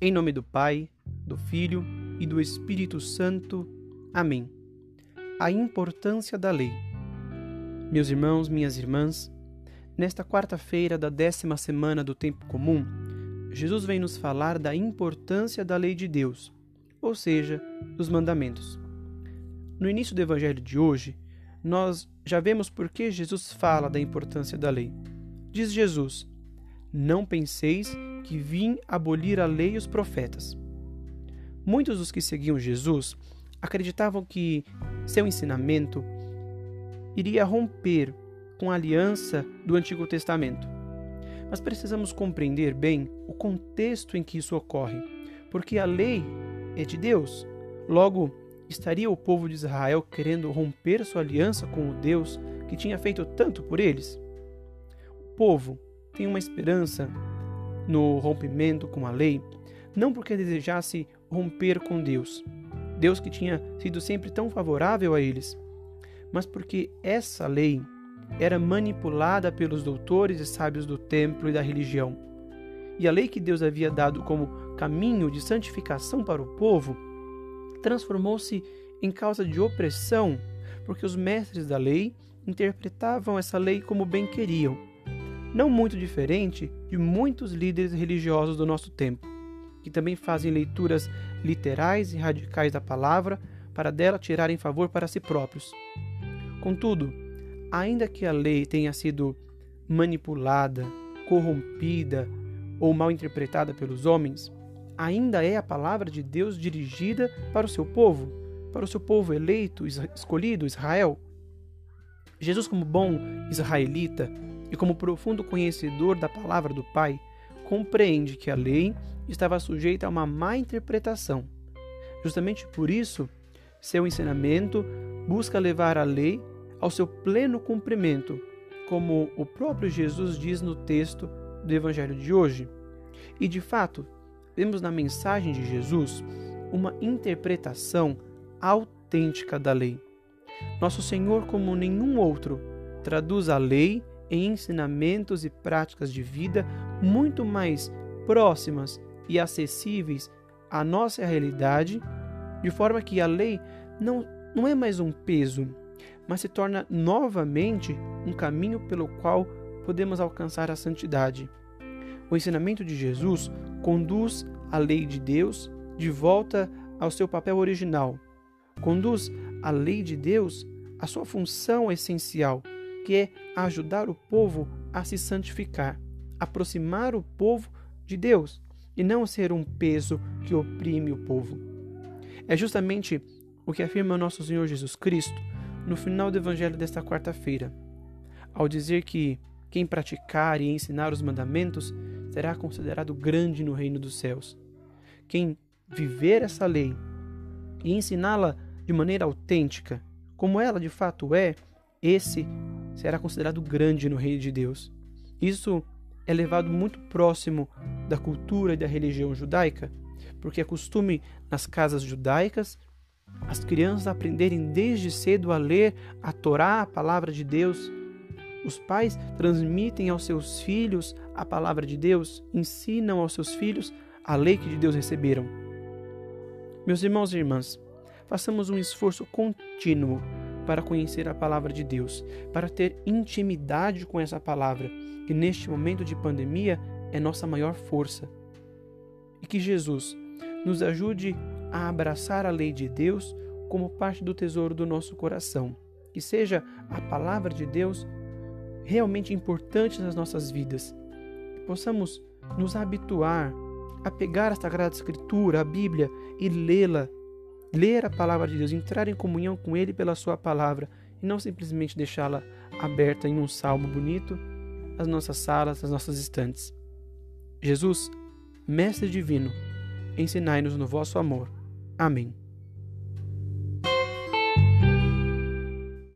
Em nome do Pai, do Filho e do Espírito Santo. Amém. A importância da lei. Meus irmãos, minhas irmãs, nesta quarta-feira da décima semana do tempo comum, Jesus vem nos falar da importância da lei de Deus, ou seja, dos mandamentos. No início do evangelho de hoje, nós já vemos por que Jesus fala da importância da lei. Diz Jesus: Não penseis que vim abolir a lei e os profetas. Muitos dos que seguiam Jesus acreditavam que seu ensinamento iria romper com a aliança do Antigo Testamento. Mas precisamos compreender bem o contexto em que isso ocorre, porque a lei é de Deus. Logo, estaria o povo de Israel querendo romper sua aliança com o Deus que tinha feito tanto por eles? O povo tem uma esperança no rompimento com a lei, não porque desejasse romper com Deus, Deus que tinha sido sempre tão favorável a eles, mas porque essa lei era manipulada pelos doutores e sábios do templo e da religião. E a lei que Deus havia dado como caminho de santificação para o povo transformou-se em causa de opressão, porque os mestres da lei interpretavam essa lei como bem queriam não muito diferente de muitos líderes religiosos do nosso tempo, que também fazem leituras literais e radicais da palavra para dela tirarem favor para si próprios. Contudo, ainda que a lei tenha sido manipulada, corrompida ou mal interpretada pelos homens, ainda é a palavra de Deus dirigida para o seu povo, para o seu povo eleito, escolhido, Israel. Jesus, como bom israelita, e, como profundo conhecedor da palavra do Pai, compreende que a lei estava sujeita a uma má interpretação. Justamente por isso, seu ensinamento busca levar a lei ao seu pleno cumprimento, como o próprio Jesus diz no texto do Evangelho de hoje. E de fato, vemos na mensagem de Jesus uma interpretação autêntica da lei. Nosso Senhor, como nenhum outro, traduz a lei em ensinamentos e práticas de vida muito mais próximas e acessíveis à nossa realidade, de forma que a lei não, não é mais um peso, mas se torna novamente um caminho pelo qual podemos alcançar a santidade. O ensinamento de Jesus conduz a lei de Deus de volta ao seu papel original, conduz a lei de Deus à sua função essencial que é ajudar o povo a se santificar, aproximar o povo de Deus e não ser um peso que oprime o povo. É justamente o que afirma nosso Senhor Jesus Cristo no final do evangelho desta quarta-feira, ao dizer que quem praticar e ensinar os mandamentos será considerado grande no reino dos céus. Quem viver essa lei e ensiná-la de maneira autêntica, como ela de fato é, esse será considerado grande no reino de Deus. Isso é levado muito próximo da cultura e da religião judaica, porque é costume nas casas judaicas as crianças aprenderem desde cedo a ler a Torá, a palavra de Deus. Os pais transmitem aos seus filhos a palavra de Deus, ensinam aos seus filhos a lei que de Deus receberam. Meus irmãos e irmãs, façamos um esforço contínuo para conhecer a palavra de Deus, para ter intimidade com essa palavra, que neste momento de pandemia é nossa maior força. E que Jesus nos ajude a abraçar a lei de Deus como parte do tesouro do nosso coração, que seja a palavra de Deus realmente importante nas nossas vidas, que possamos nos habituar a pegar a Sagrada Escritura, a Bíblia, e lê-la ler a palavra de Deus, entrar em comunhão com Ele pela Sua palavra e não simplesmente deixá-la aberta em um salmo bonito nas nossas salas, nas nossas estantes. Jesus, Mestre Divino, ensinai-nos no vosso amor. Amém.